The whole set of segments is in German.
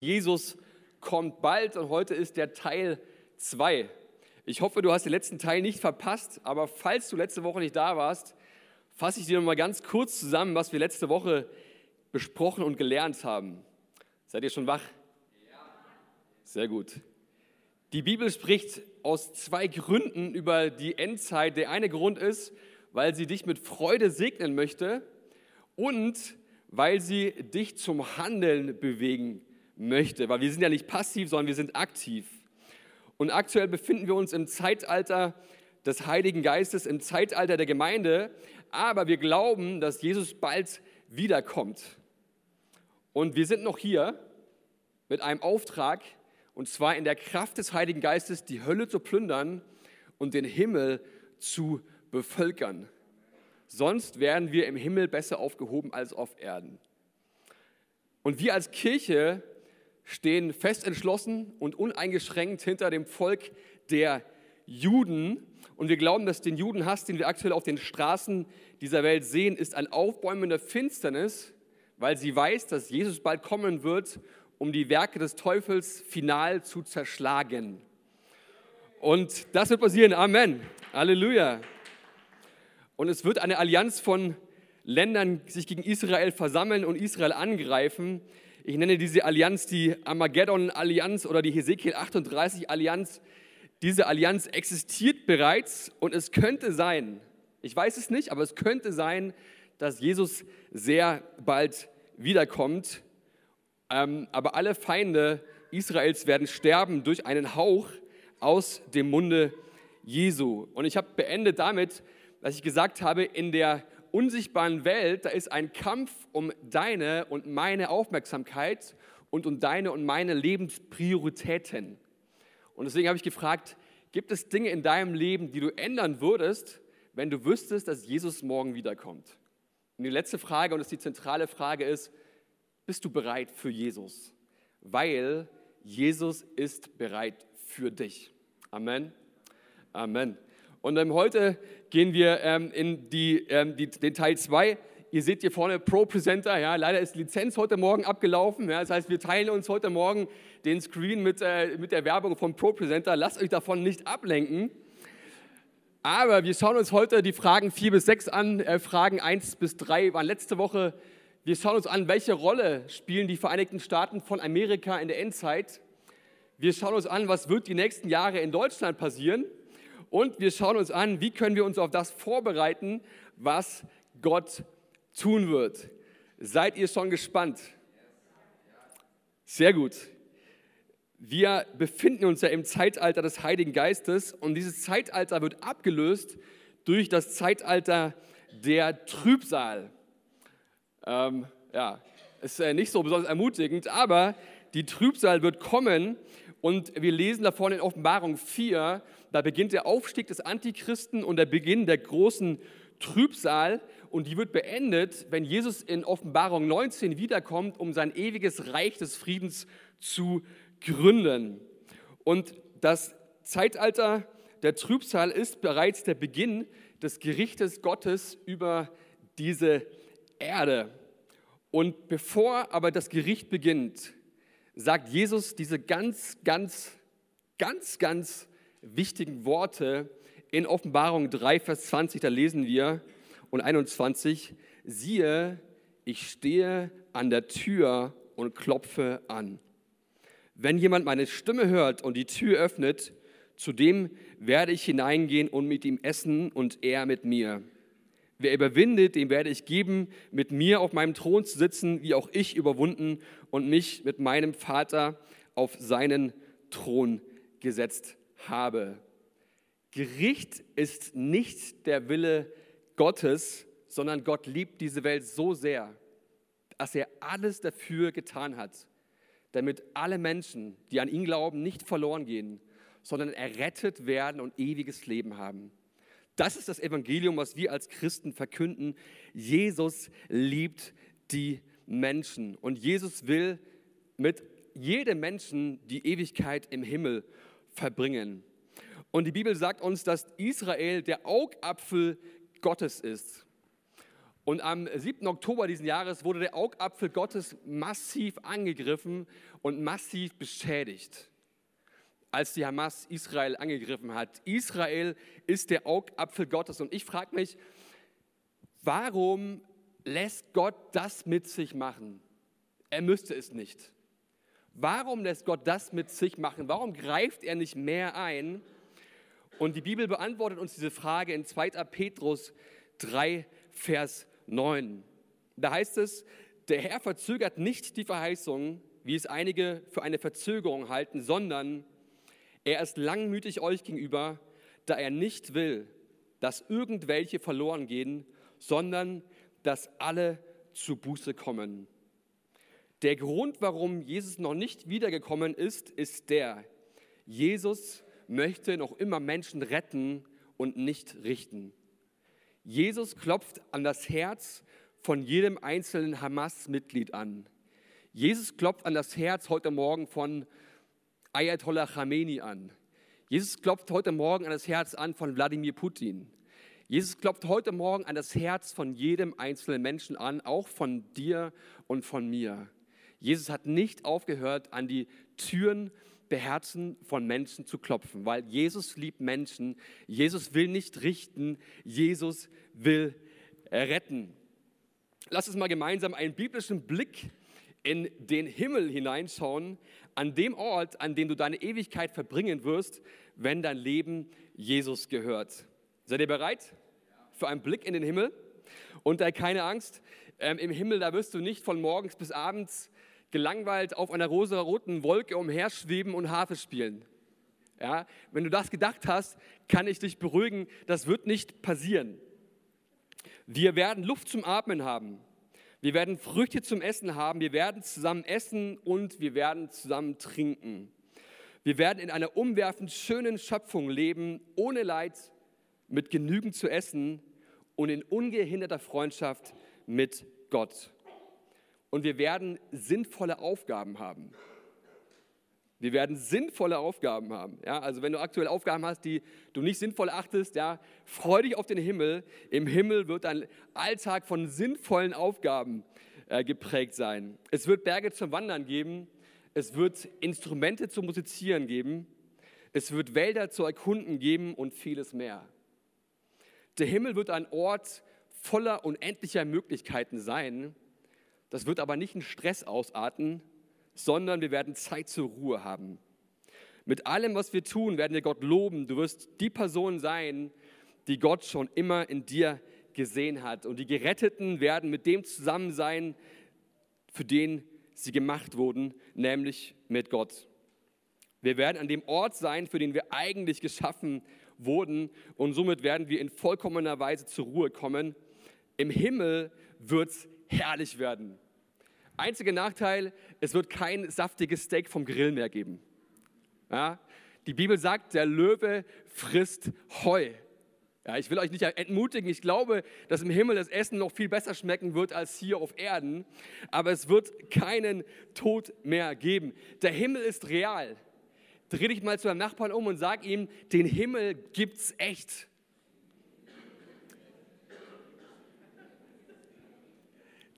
Jesus kommt bald und heute ist der Teil 2. Ich hoffe, du hast den letzten Teil nicht verpasst, aber falls du letzte Woche nicht da warst, fasse ich dir noch mal ganz kurz zusammen, was wir letzte Woche besprochen und gelernt haben. Seid ihr schon wach? Sehr gut. Die Bibel spricht aus zwei Gründen über die Endzeit. Der eine Grund ist, weil sie dich mit Freude segnen möchte und weil sie dich zum Handeln bewegen möchte, weil wir sind ja nicht passiv, sondern wir sind aktiv. Und aktuell befinden wir uns im Zeitalter des Heiligen Geistes, im Zeitalter der Gemeinde, aber wir glauben, dass Jesus bald wiederkommt. Und wir sind noch hier mit einem Auftrag, und zwar in der Kraft des Heiligen Geistes die Hölle zu plündern und den Himmel zu bevölkern. Sonst werden wir im Himmel besser aufgehoben als auf Erden. Und wir als Kirche stehen fest entschlossen und uneingeschränkt hinter dem Volk der Juden. Und wir glauben, dass den Judenhass, den wir aktuell auf den Straßen dieser Welt sehen, ist ein Aufbäumen der Finsternis, weil sie weiß, dass Jesus bald kommen wird, um die Werke des Teufels final zu zerschlagen. Und das wird passieren. Amen. Halleluja. Und es wird eine Allianz von Ländern sich gegen Israel versammeln und Israel angreifen. Ich nenne diese Allianz die Armageddon-Allianz oder die Hesekiel 38-Allianz. Diese Allianz existiert bereits und es könnte sein, ich weiß es nicht, aber es könnte sein, dass Jesus sehr bald wiederkommt. Ähm, aber alle Feinde Israels werden sterben durch einen Hauch aus dem Munde Jesu. Und ich habe beendet damit, dass ich gesagt habe, in der unsichtbaren Welt, da ist ein Kampf um deine und meine Aufmerksamkeit und um deine und meine Lebensprioritäten. Und deswegen habe ich gefragt, gibt es Dinge in deinem Leben, die du ändern würdest, wenn du wüsstest, dass Jesus morgen wiederkommt? Und die letzte Frage, und das ist die zentrale Frage, ist, bist du bereit für Jesus? Weil Jesus ist bereit für dich. Amen. Amen. Und ähm, heute gehen wir ähm, in die, ähm, die, den Teil 2. Ihr seht hier vorne Pro Presenter. Ja, leider ist Lizenz heute Morgen abgelaufen. Ja, das heißt, wir teilen uns heute Morgen den Screen mit, äh, mit der Werbung von Pro Presenter. Lasst euch davon nicht ablenken. Aber wir schauen uns heute die Fragen 4 bis 6 an. Äh, Fragen 1 bis 3 waren letzte Woche. Wir schauen uns an, welche Rolle spielen die Vereinigten Staaten von Amerika in der Endzeit. Wir schauen uns an, was wird die nächsten Jahre in Deutschland passieren und wir schauen uns an, wie können wir uns auf das vorbereiten, was Gott tun wird. Seid ihr schon gespannt? Sehr gut. Wir befinden uns ja im Zeitalter des Heiligen Geistes und dieses Zeitalter wird abgelöst durch das Zeitalter der Trübsal. Ähm, ja, ist äh, nicht so besonders ermutigend, aber die Trübsal wird kommen und wir lesen davon in Offenbarung 4, da beginnt der Aufstieg des Antichristen und der Beginn der großen Trübsal. Und die wird beendet, wenn Jesus in Offenbarung 19 wiederkommt, um sein ewiges Reich des Friedens zu gründen. Und das Zeitalter der Trübsal ist bereits der Beginn des Gerichtes Gottes über diese Erde. Und bevor aber das Gericht beginnt, sagt Jesus diese ganz, ganz, ganz, ganz wichtigen Worte in Offenbarung 3, Vers 20, da lesen wir und 21, siehe, ich stehe an der Tür und klopfe an. Wenn jemand meine Stimme hört und die Tür öffnet, zu dem werde ich hineingehen und mit ihm essen und er mit mir. Wer überwindet, dem werde ich geben, mit mir auf meinem Thron zu sitzen, wie auch ich überwunden und mich mit meinem Vater auf seinen Thron gesetzt habe. Gericht ist nicht der Wille Gottes, sondern Gott liebt diese Welt so sehr, dass er alles dafür getan hat, damit alle Menschen, die an ihn glauben, nicht verloren gehen, sondern errettet werden und ewiges Leben haben. Das ist das Evangelium, was wir als Christen verkünden. Jesus liebt die Menschen und Jesus will mit jedem Menschen die Ewigkeit im Himmel verbringen. Und die Bibel sagt uns, dass Israel der Augapfel Gottes ist. Und am 7. Oktober diesen Jahres wurde der Augapfel Gottes massiv angegriffen und massiv beschädigt, als die Hamas Israel angegriffen hat. Israel ist der Augapfel Gottes. Und ich frage mich, warum lässt Gott das mit sich machen? Er müsste es nicht. Warum lässt Gott das mit sich machen? Warum greift er nicht mehr ein? Und die Bibel beantwortet uns diese Frage in 2. Petrus 3, Vers 9. Da heißt es, der Herr verzögert nicht die Verheißung, wie es einige für eine Verzögerung halten, sondern er ist langmütig euch gegenüber, da er nicht will, dass irgendwelche verloren gehen, sondern dass alle zu Buße kommen. Der Grund, warum Jesus noch nicht wiedergekommen ist, ist der, Jesus möchte noch immer Menschen retten und nicht richten. Jesus klopft an das Herz von jedem einzelnen Hamas-Mitglied an. Jesus klopft an das Herz heute Morgen von Ayatollah Khamenei an. Jesus klopft heute Morgen an das Herz an von Wladimir Putin. Jesus klopft heute Morgen an das Herz von jedem einzelnen Menschen an, auch von dir und von mir. Jesus hat nicht aufgehört, an die Türen der Herzen von Menschen zu klopfen, weil Jesus liebt Menschen. Jesus will nicht richten, Jesus will retten. Lass uns mal gemeinsam einen biblischen Blick in den Himmel hineinschauen, an dem Ort, an dem du deine Ewigkeit verbringen wirst, wenn dein Leben Jesus gehört. Seid ihr bereit für einen Blick in den Himmel? Und da keine Angst, ähm, im Himmel, da wirst du nicht von morgens bis abends gelangweilt auf einer rosa-roten Wolke umherschweben und Harfe spielen. Ja, wenn du das gedacht hast, kann ich dich beruhigen, das wird nicht passieren. Wir werden Luft zum Atmen haben. Wir werden Früchte zum Essen haben. Wir werden zusammen essen und wir werden zusammen trinken. Wir werden in einer umwerfend schönen Schöpfung leben, ohne Leid, mit genügend zu essen und in ungehinderter Freundschaft mit Gott und wir werden sinnvolle Aufgaben haben. Wir werden sinnvolle Aufgaben haben. Ja, also wenn du aktuell Aufgaben hast, die du nicht sinnvoll achtest, ja, freu dich auf den Himmel. Im Himmel wird dein Alltag von sinnvollen Aufgaben äh, geprägt sein. Es wird Berge zum Wandern geben. Es wird Instrumente zum Musizieren geben. Es wird Wälder zu erkunden geben und vieles mehr. Der Himmel wird ein Ort voller unendlicher Möglichkeiten sein das wird aber nicht in Stress ausarten, sondern wir werden Zeit zur Ruhe haben. Mit allem, was wir tun, werden wir Gott loben. Du wirst die Person sein, die Gott schon immer in dir gesehen hat. Und die Geretteten werden mit dem zusammen sein, für den sie gemacht wurden, nämlich mit Gott. Wir werden an dem Ort sein, für den wir eigentlich geschaffen wurden. Und somit werden wir in vollkommener Weise zur Ruhe kommen. Im Himmel wird es herrlich werden. Einziger Nachteil, es wird kein saftiges Steak vom Grill mehr geben. Ja? Die Bibel sagt, der Löwe frisst Heu. Ja, ich will euch nicht entmutigen, ich glaube, dass im Himmel das Essen noch viel besser schmecken wird als hier auf Erden, aber es wird keinen Tod mehr geben. Der Himmel ist real. Dreh dich mal zu deinem Nachbarn um und sag ihm, den Himmel gibt's echt.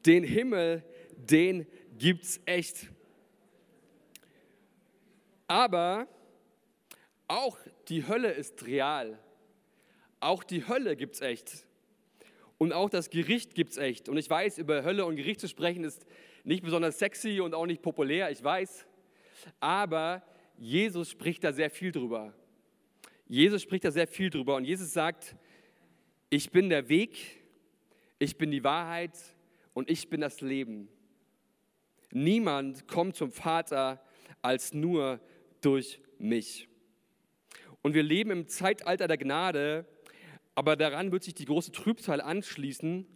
Den Himmel, den gibt's echt. Aber auch die Hölle ist real. Auch die Hölle gibt's echt. Und auch das Gericht gibt's echt. Und ich weiß, über Hölle und Gericht zu sprechen ist nicht besonders sexy und auch nicht populär, ich weiß. Aber Jesus spricht da sehr viel drüber. Jesus spricht da sehr viel drüber. Und Jesus sagt, ich bin der Weg, ich bin die Wahrheit und ich bin das Leben. Niemand kommt zum Vater als nur durch mich. Und wir leben im Zeitalter der Gnade, aber daran wird sich die große Trübsal anschließen.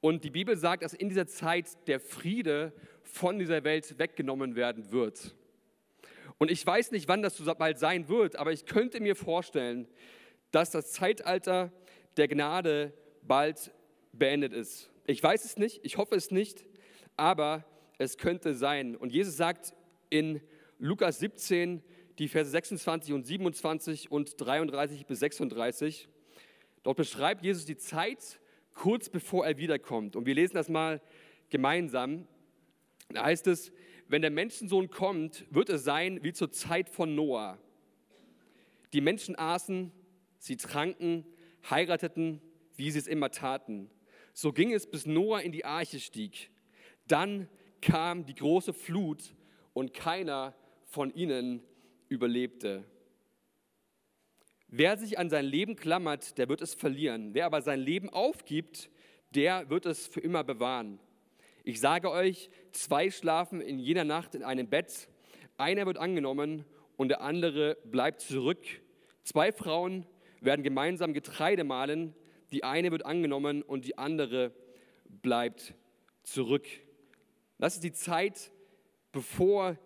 Und die Bibel sagt, dass in dieser Zeit der Friede von dieser Welt weggenommen werden wird. Und ich weiß nicht, wann das so bald sein wird, aber ich könnte mir vorstellen, dass das Zeitalter der Gnade bald beendet ist. Ich weiß es nicht, ich hoffe es nicht, aber es könnte sein. Und Jesus sagt in Lukas 17, die Verse 26 und 27 und 33 bis 36, dort beschreibt Jesus die Zeit, kurz bevor er wiederkommt. Und wir lesen das mal gemeinsam. Da heißt es, wenn der Menschensohn kommt, wird es sein wie zur Zeit von Noah. Die Menschen aßen, sie tranken, heirateten, wie sie es immer taten. So ging es, bis Noah in die Arche stieg. Dann kam die große Flut und keiner von ihnen überlebte. Wer sich an sein Leben klammert, der wird es verlieren. Wer aber sein Leben aufgibt, der wird es für immer bewahren. Ich sage euch, zwei schlafen in jener Nacht in einem Bett, einer wird angenommen und der andere bleibt zurück. Zwei Frauen werden gemeinsam Getreide mahlen, die eine wird angenommen und die andere bleibt zurück. Das ist die Zeit, bevor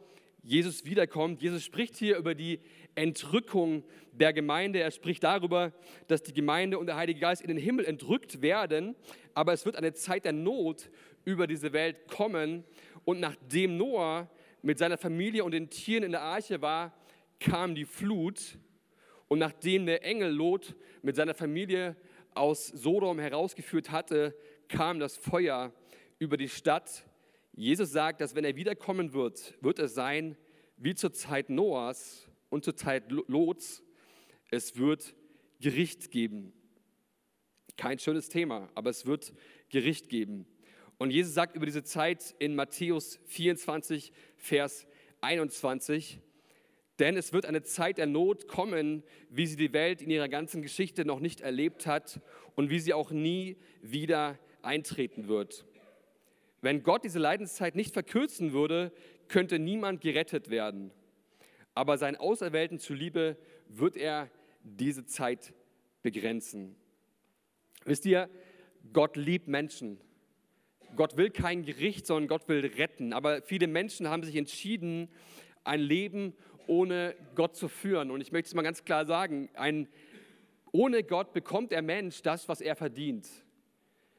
Jesus wiederkommt. Jesus spricht hier über die Entrückung der Gemeinde. Er spricht darüber, dass die Gemeinde und der Heilige Geist in den Himmel entrückt werden, aber es wird eine Zeit der Not über diese Welt kommen. Und nachdem Noah mit seiner Familie und den Tieren in der Arche war, kam die Flut. Und nachdem der Engel Lot mit seiner Familie aus Sodom herausgeführt hatte, kam das Feuer über die Stadt. Jesus sagt, dass wenn er wiederkommen wird, wird es sein wie zur Zeit Noahs und zur Zeit Lots, es wird Gericht geben. Kein schönes Thema, aber es wird Gericht geben. Und Jesus sagt über diese Zeit in Matthäus 24, Vers 21, denn es wird eine Zeit der Not kommen, wie sie die Welt in ihrer ganzen Geschichte noch nicht erlebt hat und wie sie auch nie wieder eintreten wird. Wenn Gott diese Leidenszeit nicht verkürzen würde, könnte niemand gerettet werden aber seinen Auserwählten zuliebe wird er diese Zeit begrenzen. Wisst ihr, Gott liebt Menschen. Gott will kein Gericht, sondern Gott will retten. Aber viele Menschen haben sich entschieden, ein Leben ohne Gott zu führen. Und ich möchte es mal ganz klar sagen, ein, ohne Gott bekommt der Mensch das, was er verdient.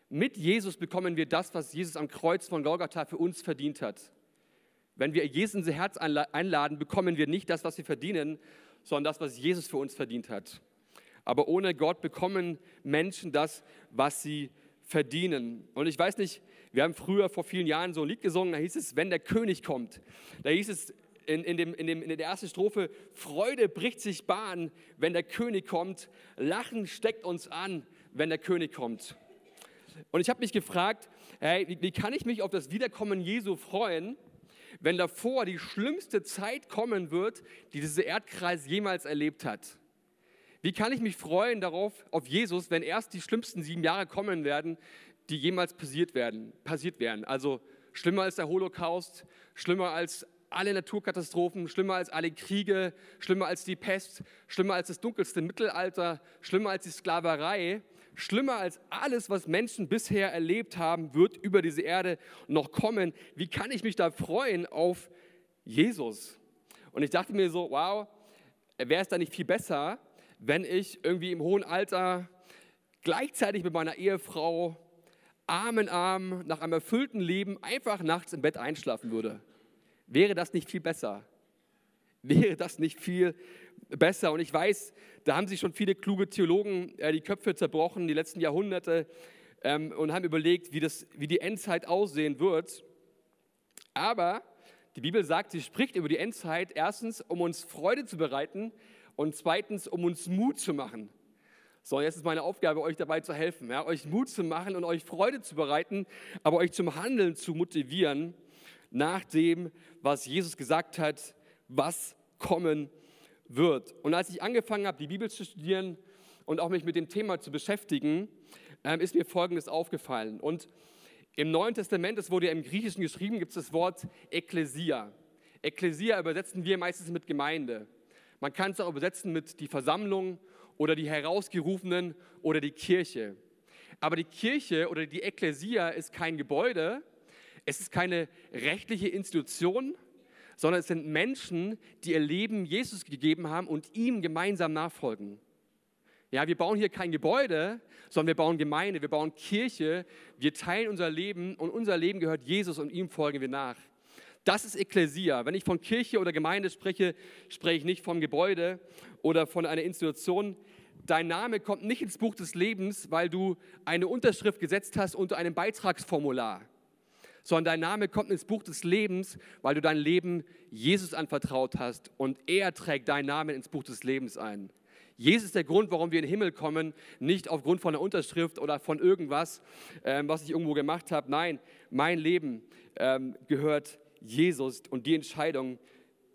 Mit Jesus bekommen wir das, was Jesus am Kreuz von Golgatha für uns verdient hat. Wenn wir Jesus in unser Herz einladen, bekommen wir nicht das, was wir verdienen, sondern das, was Jesus für uns verdient hat. Aber ohne Gott bekommen Menschen das, was sie verdienen. Und ich weiß nicht, wir haben früher vor vielen Jahren so ein Lied gesungen, da hieß es, wenn der König kommt. Da hieß es in, in, dem, in, dem, in der ersten Strophe, Freude bricht sich Bahn, wenn der König kommt. Lachen steckt uns an, wenn der König kommt. Und ich habe mich gefragt, hey, wie, wie kann ich mich auf das Wiederkommen Jesu freuen, wenn davor die schlimmste Zeit kommen wird, die dieser Erdkreis jemals erlebt hat? Wie kann ich mich freuen darauf, auf Jesus, wenn erst die schlimmsten sieben Jahre kommen werden, die jemals passiert werden, passiert werden? Also schlimmer als der Holocaust, schlimmer als alle Naturkatastrophen, schlimmer als alle Kriege, schlimmer als die Pest, schlimmer als das dunkelste Mittelalter, schlimmer als die Sklaverei. Schlimmer als alles, was Menschen bisher erlebt haben, wird über diese Erde noch kommen. Wie kann ich mich da freuen auf Jesus? Und ich dachte mir so, wow, wäre es da nicht viel besser, wenn ich irgendwie im hohen Alter gleichzeitig mit meiner Ehefrau Arm in Arm nach einem erfüllten Leben einfach nachts im Bett einschlafen würde? Wäre das nicht viel besser? Wäre das nicht viel besser? Und ich weiß, da haben sich schon viele kluge Theologen äh, die Köpfe zerbrochen, die letzten Jahrhunderte, ähm, und haben überlegt, wie, das, wie die Endzeit aussehen wird. Aber die Bibel sagt, sie spricht über die Endzeit erstens, um uns Freude zu bereiten und zweitens, um uns Mut zu machen. So, jetzt ist meine Aufgabe, euch dabei zu helfen, ja, euch Mut zu machen und euch Freude zu bereiten, aber euch zum Handeln zu motivieren nach dem, was Jesus gesagt hat, was kommen wird. Und als ich angefangen habe, die Bibel zu studieren und auch mich mit dem Thema zu beschäftigen, ähm, ist mir Folgendes aufgefallen. Und im Neuen Testament, es wurde ja im Griechischen geschrieben, gibt es das Wort Ekklesia. Ekklesia übersetzen wir meistens mit Gemeinde. Man kann es auch übersetzen mit die Versammlung oder die Herausgerufenen oder die Kirche. Aber die Kirche oder die Ekklesia ist kein Gebäude, es ist keine rechtliche Institution, sondern es sind Menschen, die ihr Leben Jesus gegeben haben und ihm gemeinsam nachfolgen. Ja, wir bauen hier kein Gebäude, sondern wir bauen Gemeinde, wir bauen Kirche, wir teilen unser Leben und unser Leben gehört Jesus und ihm folgen wir nach. Das ist Ekklesia. Wenn ich von Kirche oder Gemeinde spreche, spreche ich nicht vom Gebäude oder von einer Institution. dein Name kommt nicht ins Buch des Lebens, weil du eine Unterschrift gesetzt hast unter einem Beitragsformular, sondern dein Name kommt ins Buch des Lebens, weil du dein Leben Jesus anvertraut hast und er trägt deinen Namen ins Buch des Lebens ein. Jesus ist der Grund, warum wir in den Himmel kommen, nicht aufgrund von einer Unterschrift oder von irgendwas, ähm, was ich irgendwo gemacht habe. Nein, mein Leben ähm, gehört Jesus und die Entscheidung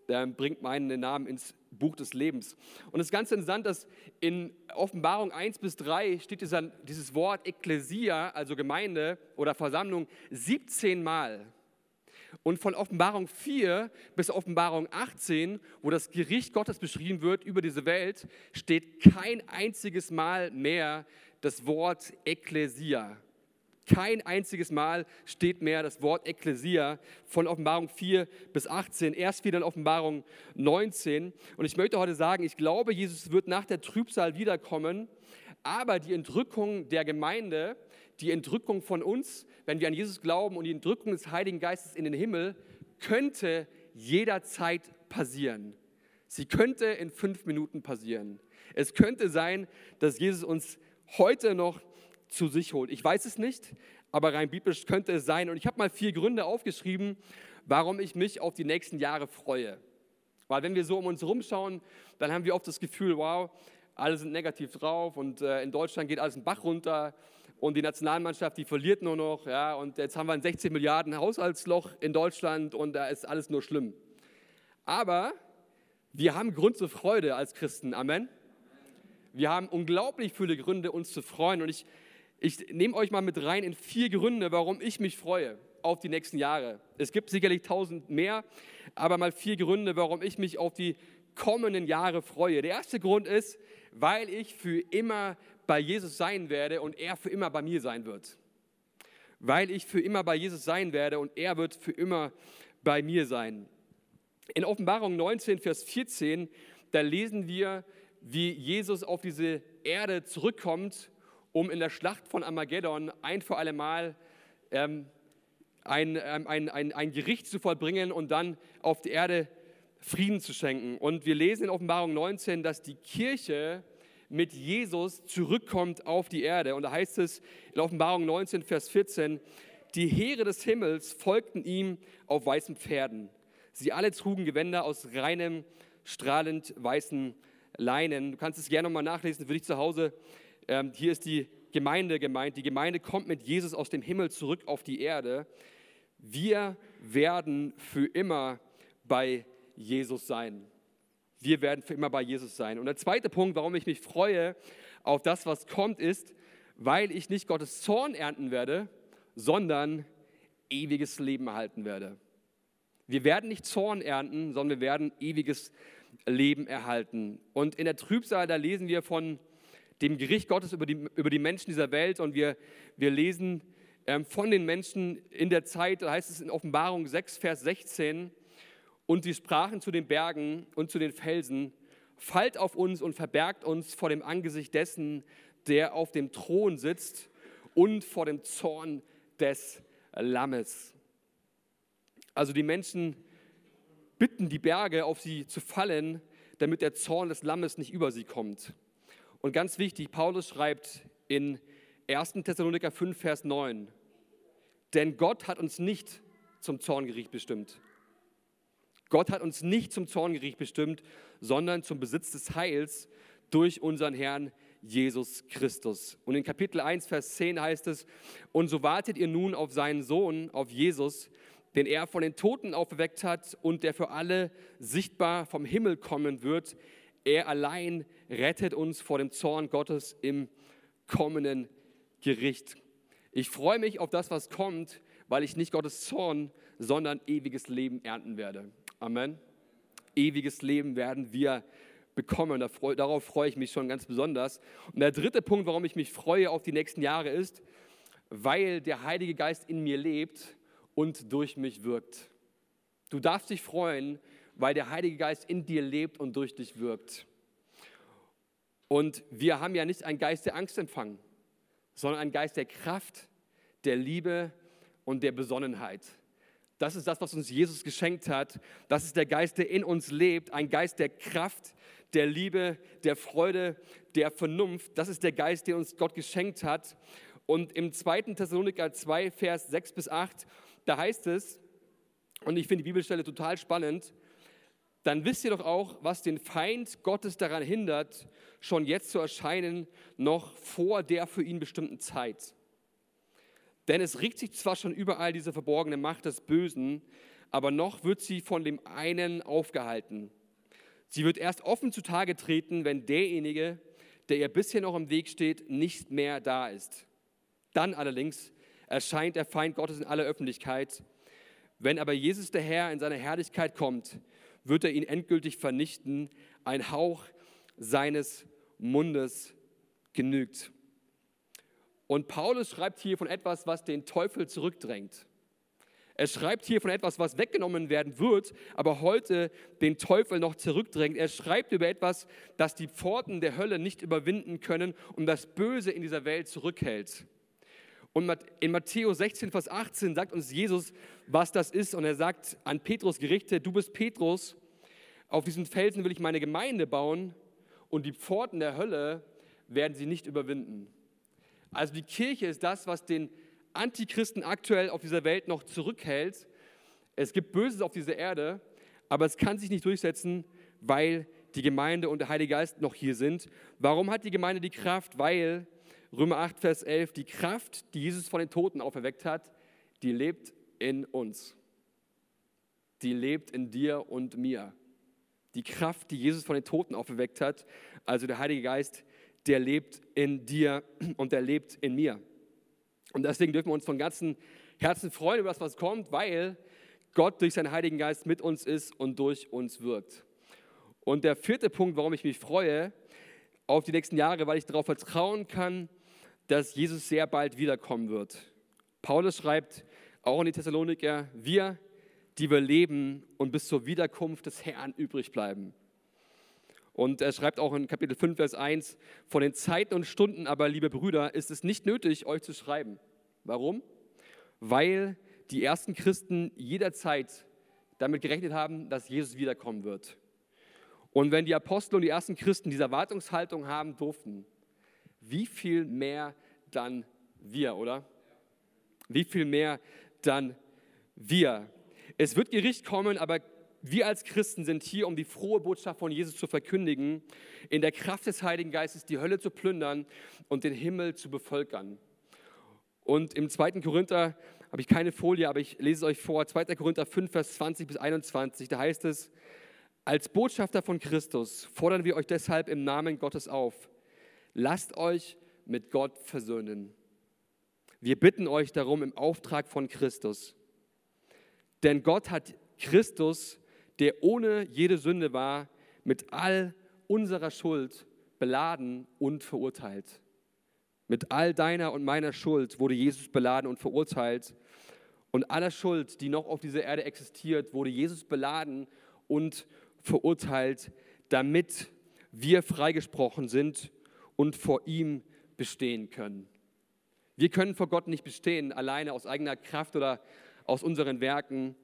ähm, bringt meinen Namen ins Buch des Lebens. Und es ist ganz interessant, dass in Offenbarung 1 bis 3 steht dieser, dieses Wort Ekklesia, also Gemeinde oder Versammlung, 17 Mal. Und von Offenbarung 4 bis Offenbarung 18, wo das Gericht Gottes beschrieben wird über diese Welt, steht kein einziges Mal mehr das Wort Ekklesia. Kein einziges Mal steht mehr das Wort Ekklesia von Offenbarung 4 bis 18, erst wieder in Offenbarung 19. Und ich möchte heute sagen, ich glaube, Jesus wird nach der Trübsal wiederkommen, aber die Entrückung der Gemeinde, die Entrückung von uns, wenn wir an Jesus glauben und die Entrückung des Heiligen Geistes in den Himmel, könnte jederzeit passieren. Sie könnte in fünf Minuten passieren. Es könnte sein, dass Jesus uns heute noch zu sich holt. Ich weiß es nicht, aber rein biblisch könnte es sein. Und ich habe mal vier Gründe aufgeschrieben, warum ich mich auf die nächsten Jahre freue. Weil wenn wir so um uns rumschauen, dann haben wir oft das Gefühl, wow, alle sind negativ drauf und äh, in Deutschland geht alles einen Bach runter und die Nationalmannschaft, die verliert nur noch, ja, und jetzt haben wir ein 16 Milliarden Haushaltsloch in Deutschland und da ist alles nur schlimm. Aber wir haben Grund zur Freude als Christen, Amen. Wir haben unglaublich viele Gründe, uns zu freuen und ich, ich nehme euch mal mit rein in vier Gründe, warum ich mich freue auf die nächsten Jahre. Es gibt sicherlich tausend mehr, aber mal vier Gründe, warum ich mich auf die kommenden Jahre freue. Der erste Grund ist, weil ich für immer bei Jesus sein werde und er für immer bei mir sein wird. Weil ich für immer bei Jesus sein werde und er wird für immer bei mir sein. In Offenbarung 19, Vers 14, da lesen wir, wie Jesus auf diese Erde zurückkommt, um in der Schlacht von Armageddon ein für alle Mal ähm, ein, ähm, ein, ein, ein Gericht zu vollbringen und dann auf die Erde Frieden zu schenken. Und wir lesen in Offenbarung 19, dass die Kirche mit Jesus zurückkommt auf die Erde. Und da heißt es in Offenbarung 19, Vers 14, die Heere des Himmels folgten ihm auf weißen Pferden. Sie alle trugen Gewänder aus reinem, strahlend weißen Leinen. Du kannst es gerne nochmal nachlesen für dich zu Hause. Ähm, hier ist die Gemeinde gemeint. Die Gemeinde kommt mit Jesus aus dem Himmel zurück auf die Erde. Wir werden für immer bei Jesus sein. Wir werden für immer bei Jesus sein. Und der zweite Punkt, warum ich mich freue auf das, was kommt, ist, weil ich nicht Gottes Zorn ernten werde, sondern ewiges Leben erhalten werde. Wir werden nicht Zorn ernten, sondern wir werden ewiges Leben erhalten. Und in der Trübsal, da lesen wir von dem Gericht Gottes über die, über die Menschen dieser Welt und wir, wir lesen ähm, von den Menschen in der Zeit, da heißt es in Offenbarung 6, Vers 16, und sie sprachen zu den Bergen und zu den Felsen, fallt auf uns und verbergt uns vor dem Angesicht dessen, der auf dem Thron sitzt und vor dem Zorn des Lammes. Also die Menschen bitten die Berge, auf sie zu fallen, damit der Zorn des Lammes nicht über sie kommt. Und ganz wichtig, Paulus schreibt in 1. Thessaloniker 5, Vers 9, denn Gott hat uns nicht zum Zorngericht bestimmt, Gott hat uns nicht zum Zorngericht bestimmt, sondern zum Besitz des Heils durch unseren Herrn Jesus Christus. Und in Kapitel 1, Vers 10 heißt es, und so wartet ihr nun auf seinen Sohn, auf Jesus, den er von den Toten auferweckt hat und der für alle sichtbar vom Himmel kommen wird. Er allein rettet uns vor dem Zorn Gottes im kommenden Gericht. Ich freue mich auf das, was kommt, weil ich nicht Gottes Zorn, sondern ewiges Leben ernten werde. Amen. Ewiges Leben werden wir bekommen. Darauf freue ich mich schon ganz besonders. Und der dritte Punkt, warum ich mich freue auf die nächsten Jahre, ist, weil der Heilige Geist in mir lebt und durch mich wirkt. Du darfst dich freuen, weil der Heilige Geist in dir lebt und durch dich wirkt. Und wir haben ja nicht einen Geist der Angst empfangen, sondern einen Geist der Kraft, der Liebe und der Besonnenheit. Das ist das, was uns Jesus geschenkt hat. Das ist der Geist, der in uns lebt, ein Geist der Kraft, der Liebe, der Freude, der Vernunft. Das ist der Geist, den uns Gott geschenkt hat. Und im 2. Thessaloniker 2, Vers 6 bis 8, da heißt es, und ich finde die Bibelstelle total spannend, dann wisst ihr doch auch, was den Feind Gottes daran hindert, schon jetzt zu erscheinen, noch vor der für ihn bestimmten Zeit. Denn es regt sich zwar schon überall diese verborgene Macht des Bösen, aber noch wird sie von dem einen aufgehalten. Sie wird erst offen zutage treten, wenn derjenige, der ihr bisher noch im Weg steht, nicht mehr da ist. Dann allerdings erscheint der Feind Gottes in aller Öffentlichkeit. Wenn aber Jesus der Herr in seiner Herrlichkeit kommt, wird er ihn endgültig vernichten. Ein Hauch seines Mundes genügt. Und Paulus schreibt hier von etwas, was den Teufel zurückdrängt. Er schreibt hier von etwas, was weggenommen werden wird, aber heute den Teufel noch zurückdrängt. Er schreibt über etwas, das die Pforten der Hölle nicht überwinden können und das Böse in dieser Welt zurückhält. Und in Matthäus 16, Vers 18 sagt uns Jesus, was das ist. Und er sagt an Petrus gerichtet, du bist Petrus, auf diesen Felsen will ich meine Gemeinde bauen und die Pforten der Hölle werden sie nicht überwinden. Also die Kirche ist das, was den Antichristen aktuell auf dieser Welt noch zurückhält. Es gibt Böses auf dieser Erde, aber es kann sich nicht durchsetzen, weil die Gemeinde und der Heilige Geist noch hier sind. Warum hat die Gemeinde die Kraft? Weil Römer 8, Vers 11, die Kraft, die Jesus von den Toten auferweckt hat, die lebt in uns. Die lebt in dir und mir. Die Kraft, die Jesus von den Toten auferweckt hat, also der Heilige Geist, der lebt in dir und der lebt in mir. Und deswegen dürfen wir uns von ganzem Herzen freuen über das, was kommt, weil Gott durch seinen Heiligen Geist mit uns ist und durch uns wirkt. Und der vierte Punkt, warum ich mich freue auf die nächsten Jahre, weil ich darauf vertrauen kann, dass Jesus sehr bald wiederkommen wird. Paulus schreibt auch in die Thessaloniker, wir, die wir leben und bis zur Wiederkunft des Herrn übrig bleiben. Und er schreibt auch in Kapitel 5, Vers 1, von den Zeiten und Stunden aber, liebe Brüder, ist es nicht nötig, euch zu schreiben. Warum? Weil die ersten Christen jederzeit damit gerechnet haben, dass Jesus wiederkommen wird. Und wenn die Apostel und die ersten Christen diese Erwartungshaltung haben durften, wie viel mehr dann wir, oder? Wie viel mehr dann wir. Es wird Gericht kommen, aber wir als Christen sind hier, um die frohe Botschaft von Jesus zu verkündigen, in der Kraft des Heiligen Geistes die Hölle zu plündern und den Himmel zu bevölkern. Und im 2. Korinther habe ich keine Folie, aber ich lese es euch vor. 2. Korinther 5, Vers 20 bis 21, da heißt es, als Botschafter von Christus fordern wir euch deshalb im Namen Gottes auf, lasst euch mit Gott versöhnen. Wir bitten euch darum im Auftrag von Christus. Denn Gott hat Christus, der ohne jede Sünde war, mit all unserer Schuld beladen und verurteilt. Mit all deiner und meiner Schuld wurde Jesus beladen und verurteilt. Und aller Schuld, die noch auf dieser Erde existiert, wurde Jesus beladen und verurteilt, damit wir freigesprochen sind und vor ihm bestehen können. Wir können vor Gott nicht bestehen, alleine aus eigener Kraft oder aus unseren Werken,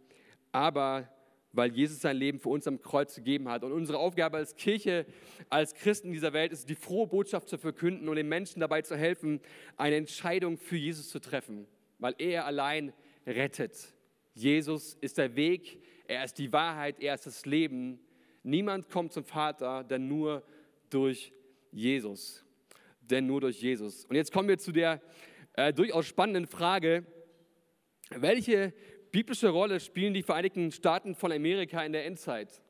aber weil Jesus sein Leben für uns am Kreuz gegeben hat. Und unsere Aufgabe als Kirche, als Christen dieser Welt ist, die frohe Botschaft zu verkünden und den Menschen dabei zu helfen, eine Entscheidung für Jesus zu treffen, weil er allein rettet. Jesus ist der Weg, er ist die Wahrheit, er ist das Leben. Niemand kommt zum Vater, denn nur durch Jesus. Denn nur durch Jesus. Und jetzt kommen wir zu der äh, durchaus spannenden Frage, welche biblische Rolle spielen die Vereinigten Staaten von Amerika in der Endzeit?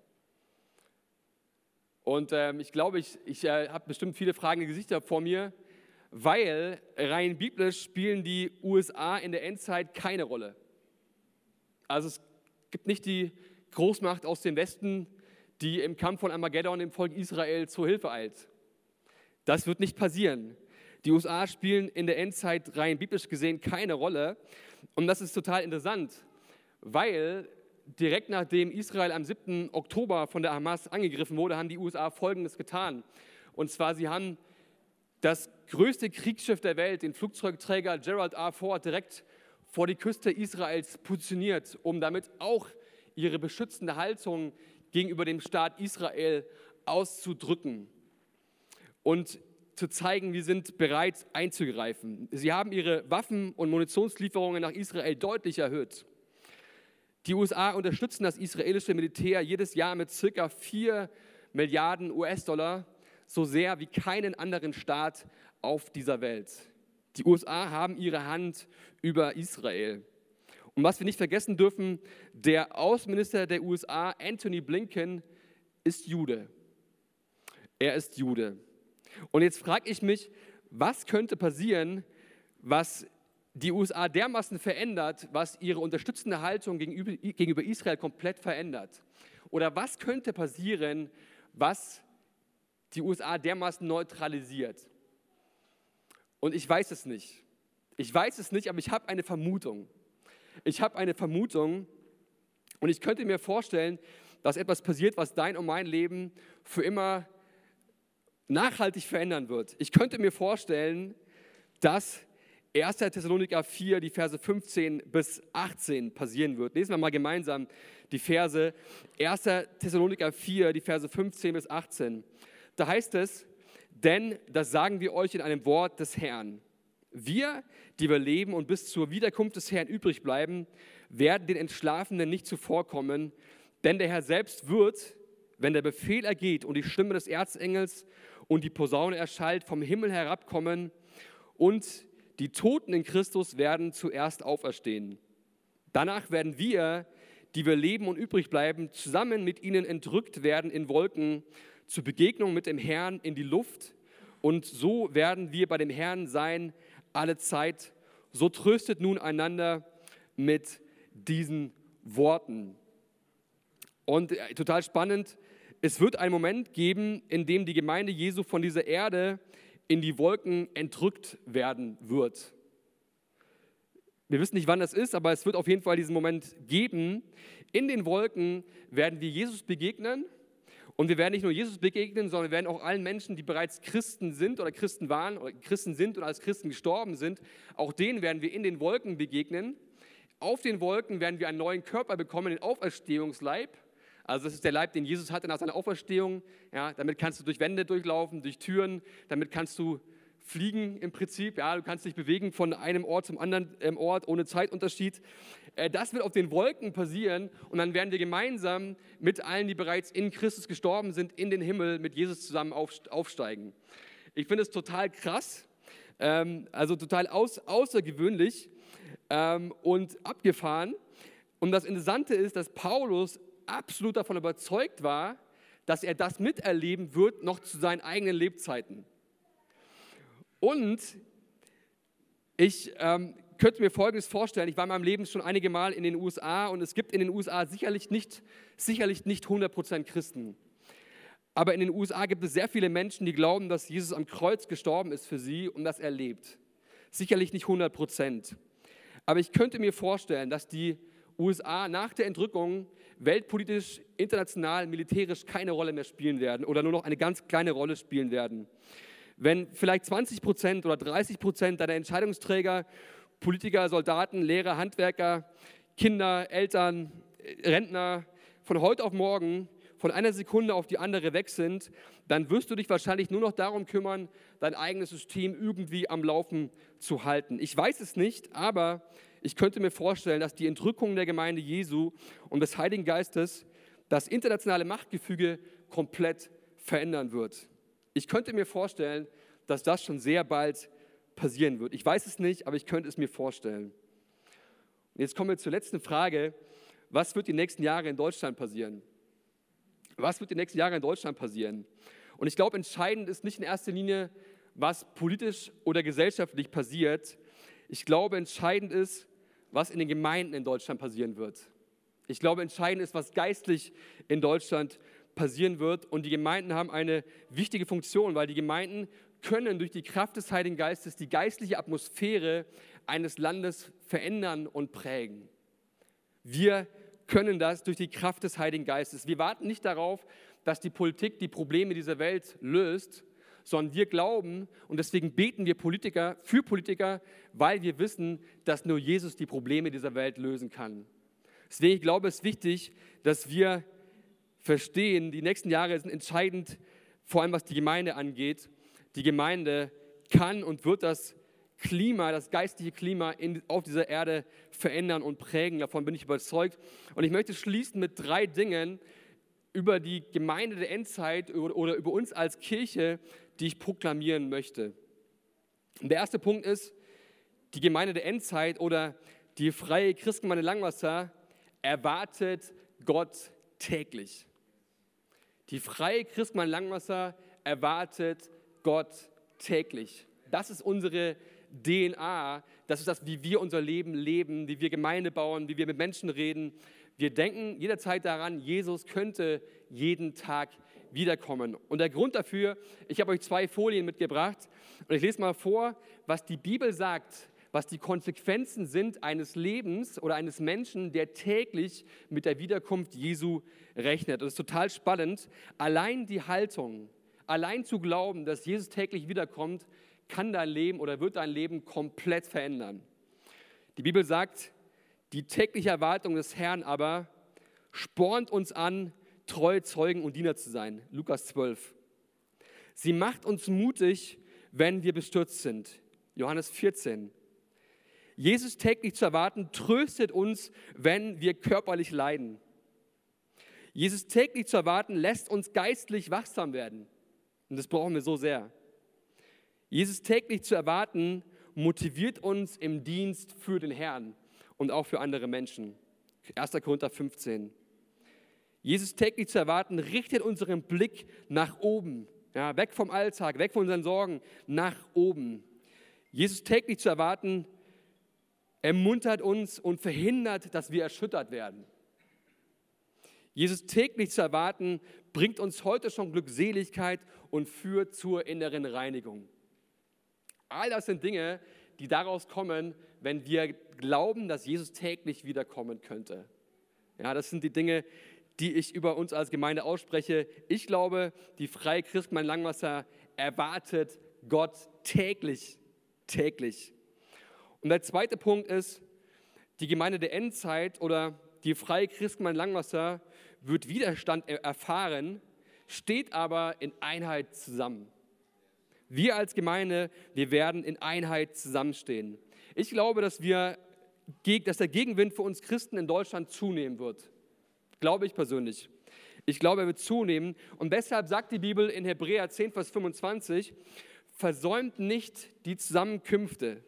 Und ähm, ich glaube, ich, ich äh, habe bestimmt viele fragende Gesichter vor mir, weil rein biblisch spielen die USA in der Endzeit keine Rolle. Also es gibt nicht die Großmacht aus dem Westen, die im Kampf von Armageddon dem Volk Israel zur Hilfe eilt. Das wird nicht passieren. Die USA spielen in der Endzeit rein biblisch gesehen keine Rolle. Und das ist total interessant, weil direkt nachdem Israel am 7. Oktober von der Hamas angegriffen wurde, haben die USA Folgendes getan. Und zwar, sie haben das größte Kriegsschiff der Welt, den Flugzeugträger Gerald R. Ford, direkt vor die Küste Israels positioniert, um damit auch ihre beschützende Haltung gegenüber dem Staat Israel auszudrücken und zu zeigen, wir sind bereit einzugreifen. Sie haben ihre Waffen- und Munitionslieferungen nach Israel deutlich erhöht. Die USA unterstützen das israelische Militär jedes Jahr mit circa 4 Milliarden US-Dollar, so sehr wie keinen anderen Staat auf dieser Welt. Die USA haben ihre Hand über Israel. Und was wir nicht vergessen dürfen, der Außenminister der USA, Anthony Blinken, ist Jude. Er ist Jude. Und jetzt frage ich mich, was könnte passieren, was die USA dermaßen verändert, was ihre unterstützende Haltung gegenüber, gegenüber Israel komplett verändert? Oder was könnte passieren, was die USA dermaßen neutralisiert? Und ich weiß es nicht. Ich weiß es nicht, aber ich habe eine Vermutung. Ich habe eine Vermutung und ich könnte mir vorstellen, dass etwas passiert, was dein und mein Leben für immer nachhaltig verändern wird. Ich könnte mir vorstellen, dass 1. Thessaloniker 4, die Verse 15 bis 18 passieren wird. Lesen wir mal gemeinsam die Verse 1. Thessaloniker 4, die Verse 15 bis 18. Da heißt es, denn das sagen wir euch in einem Wort des Herrn. Wir, die wir leben und bis zur Wiederkunft des Herrn übrig bleiben, werden den Entschlafenen nicht zuvorkommen, denn der Herr selbst wird, wenn der Befehl ergeht und die Stimme des Erzengels und die Posaune erschallt, vom Himmel herabkommen und die Toten in Christus werden zuerst auferstehen. Danach werden wir, die wir leben und übrig bleiben, zusammen mit ihnen entrückt werden in Wolken zur Begegnung mit dem Herrn in die Luft. Und so werden wir bei dem Herrn sein alle Zeit. So tröstet nun einander mit diesen Worten. Und äh, total spannend, es wird einen Moment geben, in dem die Gemeinde Jesu von dieser Erde in die Wolken entrückt werden wird. Wir wissen nicht, wann das ist, aber es wird auf jeden Fall diesen Moment geben. In den Wolken werden wir Jesus begegnen und wir werden nicht nur Jesus begegnen, sondern wir werden auch allen Menschen, die bereits Christen sind oder Christen waren oder Christen sind und als Christen gestorben sind, auch denen werden wir in den Wolken begegnen. Auf den Wolken werden wir einen neuen Körper bekommen, den Auferstehungsleib. Also das ist der Leib, den Jesus hatte nach seiner Auferstehung. Ja, damit kannst du durch Wände durchlaufen, durch Türen. Damit kannst du fliegen im Prinzip. Ja, du kannst dich bewegen von einem Ort zum anderen ähm, Ort ohne Zeitunterschied. Äh, das wird auf den Wolken passieren und dann werden wir gemeinsam mit allen, die bereits in Christus gestorben sind, in den Himmel mit Jesus zusammen aufsteigen. Ich finde es total krass, ähm, also total außergewöhnlich ähm, und abgefahren. Und das Interessante ist, dass Paulus absolut davon überzeugt war, dass er das miterleben wird, noch zu seinen eigenen Lebzeiten. Und ich ähm, könnte mir Folgendes vorstellen. Ich war in meinem Leben schon einige Mal in den USA und es gibt in den USA sicherlich nicht, sicherlich nicht 100% Christen. Aber in den USA gibt es sehr viele Menschen, die glauben, dass Jesus am Kreuz gestorben ist für sie und das erlebt. Sicherlich nicht 100%. Aber ich könnte mir vorstellen, dass die USA nach der Entrückung weltpolitisch, international, militärisch keine Rolle mehr spielen werden oder nur noch eine ganz kleine Rolle spielen werden. Wenn vielleicht 20 Prozent oder 30 Prozent deiner Entscheidungsträger, Politiker, Soldaten, Lehrer, Handwerker, Kinder, Eltern, Rentner von heute auf morgen von einer Sekunde auf die andere weg sind, dann wirst du dich wahrscheinlich nur noch darum kümmern, dein eigenes System irgendwie am Laufen zu halten. Ich weiß es nicht, aber ich könnte mir vorstellen, dass die Entrückung der Gemeinde Jesu und des Heiligen Geistes das internationale Machtgefüge komplett verändern wird. Ich könnte mir vorstellen, dass das schon sehr bald passieren wird. Ich weiß es nicht, aber ich könnte es mir vorstellen. Und jetzt kommen wir zur letzten Frage. Was wird die nächsten Jahre in Deutschland passieren? Was wird die nächsten Jahre in Deutschland passieren? Und ich glaube, entscheidend ist nicht in erster Linie, was politisch oder gesellschaftlich passiert. Ich glaube, entscheidend ist, was in den Gemeinden in Deutschland passieren wird. Ich glaube, entscheidend ist, was geistlich in Deutschland passieren wird. Und die Gemeinden haben eine wichtige Funktion, weil die Gemeinden können durch die Kraft des Heiligen Geistes die geistliche Atmosphäre eines Landes verändern und prägen. Wir können das durch die Kraft des Heiligen Geistes. Wir warten nicht darauf, dass die Politik die Probleme dieser Welt löst, sondern wir glauben und deswegen beten wir Politiker für Politiker, weil wir wissen, dass nur Jesus die Probleme dieser Welt lösen kann. Deswegen glaube ich, es ist wichtig, dass wir verstehen, die nächsten Jahre sind entscheidend, vor allem was die Gemeinde angeht. Die Gemeinde kann und wird das Klima, das geistliche Klima in, auf dieser Erde verändern und prägen. Davon bin ich überzeugt. Und ich möchte schließen mit drei Dingen über die Gemeinde der Endzeit oder über uns als Kirche, die ich proklamieren möchte. Und der erste Punkt ist, die Gemeinde der Endzeit oder die freie Christengemeinde Langwasser erwartet Gott täglich. Die freie Christengemeinde Langwasser erwartet Gott täglich. Das ist unsere DNA, das ist das, wie wir unser Leben leben, wie wir Gemeinde bauen, wie wir mit Menschen reden. Wir denken jederzeit daran, Jesus könnte jeden Tag wiederkommen. Und der Grund dafür, ich habe euch zwei Folien mitgebracht und ich lese mal vor, was die Bibel sagt, was die Konsequenzen sind eines Lebens oder eines Menschen, der täglich mit der Wiederkunft Jesu rechnet. Das ist total spannend. Allein die Haltung, allein zu glauben, dass Jesus täglich wiederkommt, kann dein Leben oder wird dein Leben komplett verändern. Die Bibel sagt, die tägliche Erwartung des Herrn aber spornt uns an, treue Zeugen und Diener zu sein. Lukas 12. Sie macht uns mutig, wenn wir bestürzt sind. Johannes 14. Jesus täglich zu erwarten, tröstet uns, wenn wir körperlich leiden. Jesus täglich zu erwarten, lässt uns geistlich wachsam werden. Und das brauchen wir so sehr. Jesus täglich zu erwarten, motiviert uns im Dienst für den Herrn und auch für andere Menschen. 1. Korinther 15. Jesus täglich zu erwarten, richtet unseren Blick nach oben, ja, weg vom Alltag, weg von unseren Sorgen, nach oben. Jesus täglich zu erwarten, ermuntert uns und verhindert, dass wir erschüttert werden. Jesus täglich zu erwarten, bringt uns heute schon Glückseligkeit und führt zur inneren Reinigung. All das sind Dinge, die daraus kommen, wenn wir glauben, dass Jesus täglich wiederkommen könnte. Ja, das sind die Dinge, die ich über uns als Gemeinde ausspreche. Ich glaube, die Freie Christgemeinde Langwasser erwartet Gott täglich, täglich. Und der zweite Punkt ist, die Gemeinde der Endzeit oder die Freie Christgemeinde Langwasser wird Widerstand erfahren, steht aber in Einheit zusammen. Wir als Gemeinde, wir werden in Einheit zusammenstehen. Ich glaube, dass, wir, dass der Gegenwind für uns Christen in Deutschland zunehmen wird. Glaube ich persönlich. Ich glaube, er wird zunehmen. Und deshalb sagt die Bibel in Hebräer 10, Vers 25, versäumt nicht die Zusammenkünfte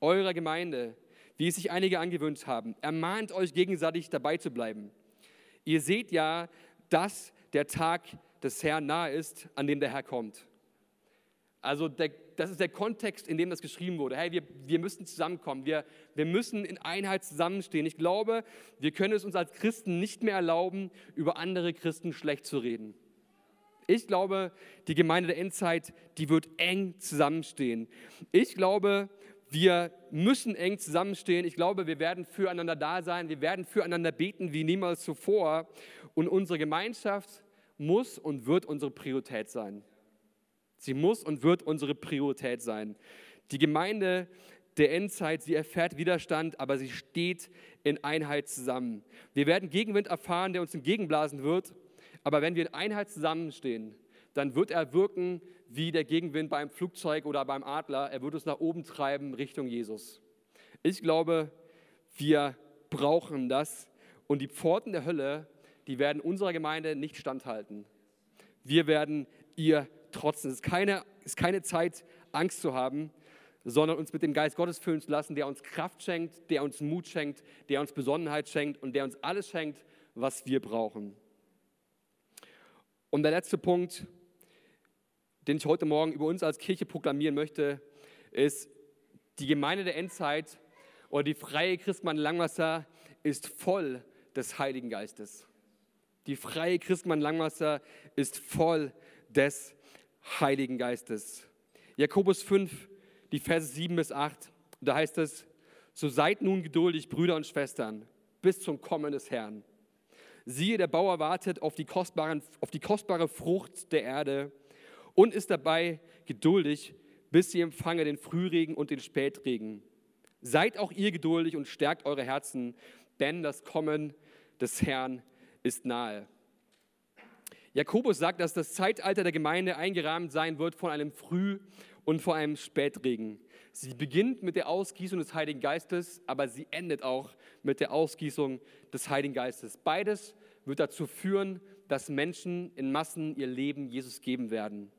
eurer Gemeinde, wie es sich einige angewöhnt haben. Ermahnt euch gegenseitig dabei zu bleiben. Ihr seht ja, dass der Tag des Herrn nahe ist, an dem der Herr kommt. Also der, das ist der Kontext, in dem das geschrieben wurde. Hey, wir, wir müssen zusammenkommen, wir, wir müssen in Einheit zusammenstehen. Ich glaube, wir können es uns als Christen nicht mehr erlauben, über andere Christen schlecht zu reden. Ich glaube, die Gemeinde der Endzeit, die wird eng zusammenstehen. Ich glaube, wir müssen eng zusammenstehen. Ich glaube, wir werden füreinander da sein. Wir werden füreinander beten wie niemals zuvor. Und unsere Gemeinschaft muss und wird unsere Priorität sein. Sie muss und wird unsere Priorität sein. Die Gemeinde der Endzeit, sie erfährt Widerstand, aber sie steht in Einheit zusammen. Wir werden Gegenwind erfahren, der uns entgegenblasen wird, aber wenn wir in Einheit zusammenstehen, dann wird er wirken wie der Gegenwind beim Flugzeug oder beim Adler. Er wird uns nach oben treiben Richtung Jesus. Ich glaube, wir brauchen das und die Pforten der Hölle, die werden unserer Gemeinde nicht standhalten. Wir werden ihr trotzen. Es ist keine, ist keine Zeit, Angst zu haben, sondern uns mit dem Geist Gottes füllen zu lassen, der uns Kraft schenkt, der uns Mut schenkt, der uns Besonnenheit schenkt und der uns alles schenkt, was wir brauchen. Und der letzte Punkt, den ich heute Morgen über uns als Kirche proklamieren möchte, ist, die Gemeinde der Endzeit oder die freie Christmann Langwasser ist voll des Heiligen Geistes. Die freie Christmann Langwasser ist voll des Heiligen Geistes. Jakobus 5, die Verse 7 bis 8, da heißt es, so seid nun geduldig, Brüder und Schwestern, bis zum Kommen des Herrn. Siehe, der Bauer wartet auf die, kostbaren, auf die kostbare Frucht der Erde und ist dabei geduldig, bis sie empfange den Frühregen und den Spätregen. Seid auch ihr geduldig und stärkt eure Herzen, denn das Kommen des Herrn ist nahe. Jakobus sagt, dass das Zeitalter der Gemeinde eingerahmt sein wird von einem Früh- und von einem Spätregen. Sie beginnt mit der Ausgießung des Heiligen Geistes, aber sie endet auch mit der Ausgießung des Heiligen Geistes. Beides wird dazu führen, dass Menschen in Massen ihr Leben Jesus geben werden.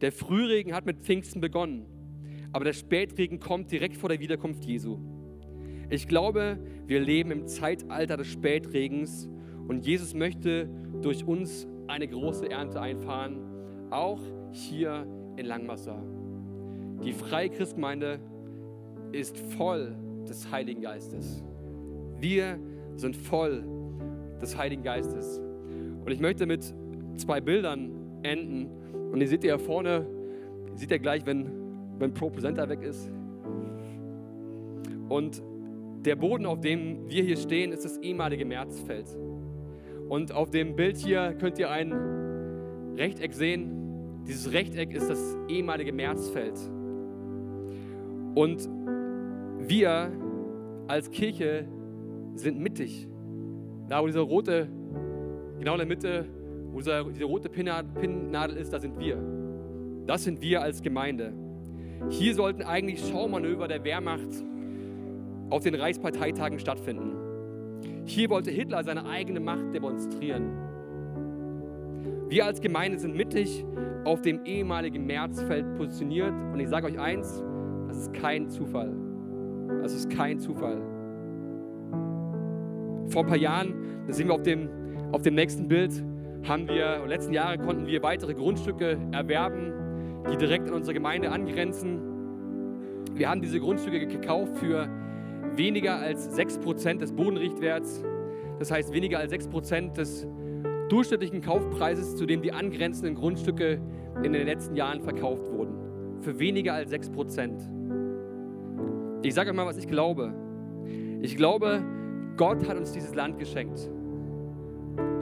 Der Frühregen hat mit Pfingsten begonnen, aber der Spätregen kommt direkt vor der Wiederkunft Jesu. Ich glaube, wir leben im Zeitalter des Spätregens und Jesus möchte durch uns eine große Ernte einfahren, auch hier in Langwasser. Die Freie Christgemeinde ist voll des Heiligen Geistes. Wir sind voll des Heiligen Geistes. Und ich möchte mit zwei Bildern enden. Und ihr seht ja vorne, ihr seht ja gleich, wenn, wenn Pro Presenter weg ist. Und der Boden, auf dem wir hier stehen, ist das ehemalige Märzfeld. Und auf dem Bild hier könnt ihr ein Rechteck sehen. Dieses Rechteck ist das ehemalige Märzfeld. Und wir als Kirche sind mittig. Da, wo diese rote, genau in der Mitte, wo diese, rote Pinnnadel ist, da sind wir. Das sind wir als Gemeinde. Hier sollten eigentlich Schaumanöver der Wehrmacht auf den Reichsparteitagen stattfinden. Hier wollte Hitler seine eigene Macht demonstrieren. Wir als Gemeinde sind mittig auf dem ehemaligen Märzfeld positioniert und ich sage euch eins, das ist kein Zufall. Das ist kein Zufall. Vor ein paar Jahren, das sehen wir auf dem, auf dem nächsten Bild, haben wir, letzten Jahre konnten wir weitere Grundstücke erwerben, die direkt an unsere Gemeinde angrenzen. Wir haben diese Grundstücke gekauft für weniger als 6% des Bodenrichtwerts, das heißt weniger als 6% des durchschnittlichen Kaufpreises, zu dem die angrenzenden Grundstücke in den letzten Jahren verkauft wurden. Für weniger als 6%. Ich sage euch mal, was ich glaube. Ich glaube, Gott hat uns dieses Land geschenkt.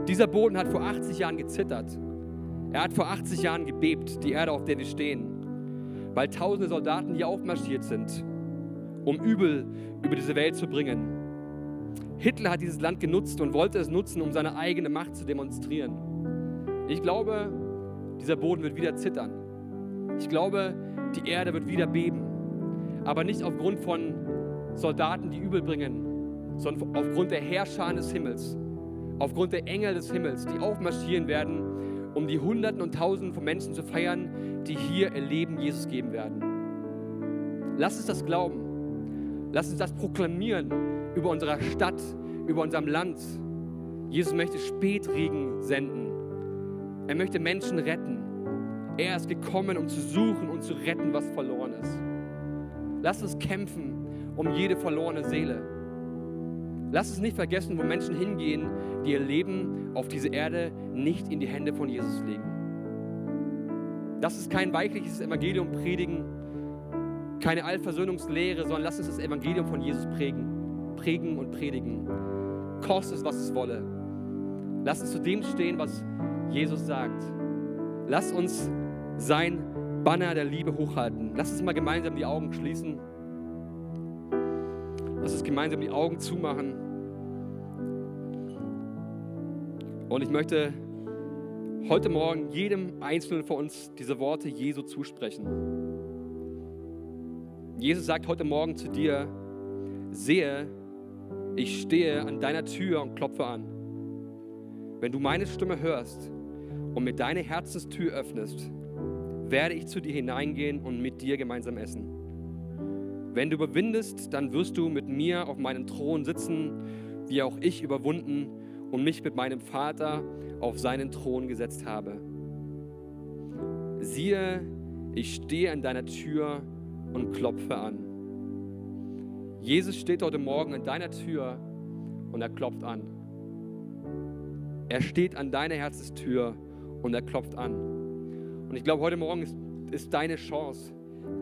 Dieser Boden hat vor 80 Jahren gezittert. Er hat vor 80 Jahren gebebt, die Erde, auf der wir stehen, weil tausende Soldaten hier aufmarschiert sind um Übel über diese Welt zu bringen. Hitler hat dieses Land genutzt und wollte es nutzen, um seine eigene Macht zu demonstrieren. Ich glaube, dieser Boden wird wieder zittern. Ich glaube, die Erde wird wieder beben. Aber nicht aufgrund von Soldaten, die Übel bringen, sondern aufgrund der Herrscher des Himmels, aufgrund der Engel des Himmels, die aufmarschieren werden, um die Hunderten und Tausenden von Menschen zu feiern, die hier ihr Leben Jesus geben werden. Lass uns das glauben. Lass uns das proklamieren über unsere Stadt, über unserem Land. Jesus möchte Spätregen senden. Er möchte Menschen retten. Er ist gekommen, um zu suchen und zu retten, was verloren ist. Lass uns kämpfen um jede verlorene Seele. Lass uns nicht vergessen, wo Menschen hingehen, die ihr Leben auf diese Erde nicht in die Hände von Jesus legen. Das ist kein weichliches Evangelium predigen, keine Allversöhnungslehre, sondern lass uns das Evangelium von Jesus prägen, prägen und predigen. Koste es, was es wolle. Lass uns zu dem stehen, was Jesus sagt. Lass uns sein Banner der Liebe hochhalten. Lass uns mal gemeinsam die Augen schließen. Lass uns gemeinsam die Augen zumachen. Und ich möchte heute Morgen jedem Einzelnen von uns diese Worte Jesu zusprechen. Jesus sagt heute Morgen zu dir, sehe, ich stehe an deiner Tür und klopfe an. Wenn du meine Stimme hörst und mir deine Herzenstür öffnest, werde ich zu dir hineingehen und mit dir gemeinsam essen. Wenn du überwindest, dann wirst du mit mir auf meinem Thron sitzen, wie auch ich überwunden und mich mit meinem Vater auf seinen Thron gesetzt habe. Siehe, ich stehe an deiner Tür und klopfe an. Jesus steht heute Morgen an deiner Tür und er klopft an. Er steht an deiner Herzestür und er klopft an. Und ich glaube, heute Morgen ist, ist deine Chance,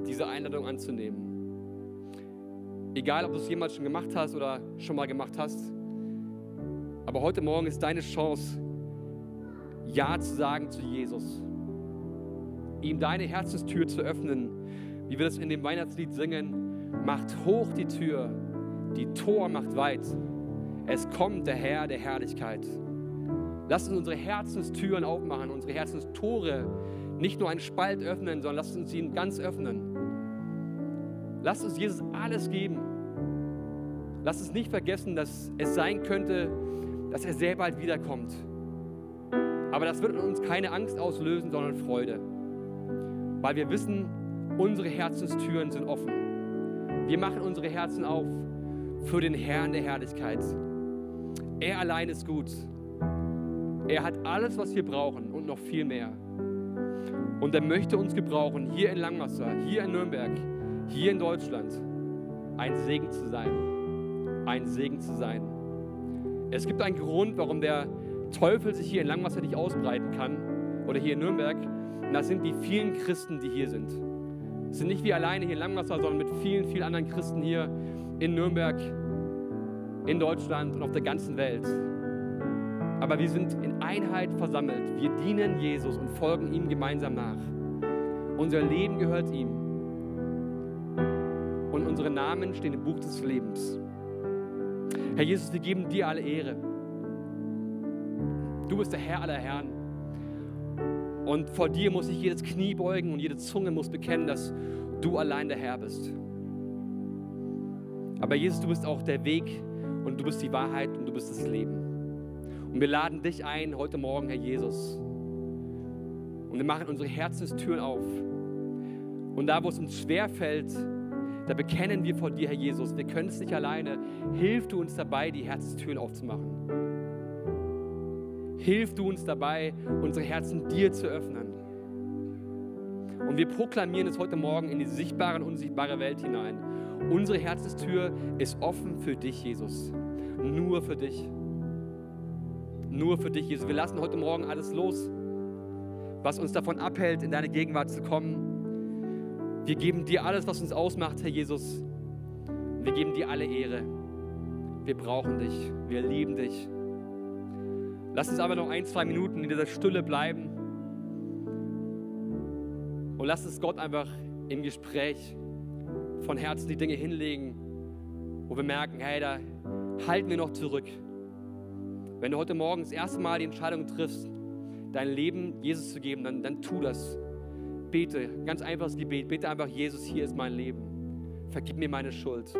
diese Einladung anzunehmen. Egal, ob du es jemals schon gemacht hast oder schon mal gemacht hast. Aber heute Morgen ist deine Chance, Ja zu sagen zu Jesus. Ihm deine Herzenstür zu öffnen wie wir das in dem Weihnachtslied singen, macht hoch die Tür, die Tor macht weit. Es kommt der Herr der Herrlichkeit. Lass uns unsere Herzenstüren aufmachen, unsere Herzenstore nicht nur einen Spalt öffnen, sondern lass uns ihn ganz öffnen. Lass uns Jesus alles geben. Lass uns nicht vergessen, dass es sein könnte, dass er sehr bald wiederkommt. Aber das wird uns keine Angst auslösen, sondern Freude. Weil wir wissen, unsere Herzenstüren sind offen. Wir machen unsere Herzen auf für den Herrn der Herrlichkeit. Er allein ist gut. Er hat alles, was wir brauchen und noch viel mehr. Und er möchte uns gebrauchen, hier in Langwasser, hier in Nürnberg, hier in Deutschland, ein Segen zu sein. Ein Segen zu sein. Es gibt einen Grund, warum der Teufel sich hier in Langwasser nicht ausbreiten kann oder hier in Nürnberg. Und das sind die vielen Christen, die hier sind. Sind nicht wir alleine hier in Langwasser, sondern mit vielen, vielen anderen Christen hier in Nürnberg, in Deutschland und auf der ganzen Welt. Aber wir sind in Einheit versammelt. Wir dienen Jesus und folgen ihm gemeinsam nach. Unser Leben gehört ihm. Und unsere Namen stehen im Buch des Lebens. Herr Jesus, wir geben dir alle Ehre. Du bist der Herr aller Herren. Und vor dir muss sich jedes Knie beugen und jede Zunge muss bekennen, dass du allein der Herr bist. Aber Jesus, du bist auch der Weg und du bist die Wahrheit und du bist das Leben. Und wir laden dich ein heute Morgen, Herr Jesus. Und wir machen unsere Herzenstüren auf. Und da, wo es uns schwer fällt, da bekennen wir vor dir, Herr Jesus, wir können es nicht alleine. Hilf du uns dabei, die Herzenstüren aufzumachen. Hilf du uns dabei, unsere Herzen dir zu öffnen. Und wir proklamieren es heute Morgen in die sichtbare und unsichtbare Welt hinein. Unsere Herzenstür ist offen für dich, Jesus. Nur für dich. Nur für dich, Jesus. Wir lassen heute Morgen alles los, was uns davon abhält, in deine Gegenwart zu kommen. Wir geben dir alles, was uns ausmacht, Herr Jesus. Wir geben dir alle Ehre. Wir brauchen dich. Wir lieben dich. Lass uns aber noch ein, zwei Minuten in dieser Stille bleiben. Und lass uns Gott einfach im Gespräch von Herzen die Dinge hinlegen, wo wir merken, hey, da halten wir noch zurück. Wenn du heute Morgen das erste Mal die Entscheidung triffst, dein Leben Jesus zu geben, dann, dann tu das. Bete, ganz einfaches Gebet. Bete einfach, Jesus, hier ist mein Leben. Vergib mir meine Schuld.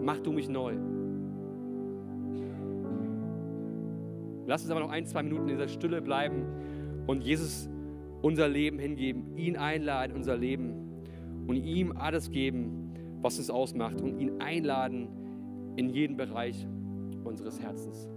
Mach du mich neu. Lass uns aber noch ein, zwei Minuten in dieser Stille bleiben und Jesus unser Leben hingeben, ihn einladen, unser Leben und ihm alles geben, was es ausmacht und ihn einladen in jeden Bereich unseres Herzens.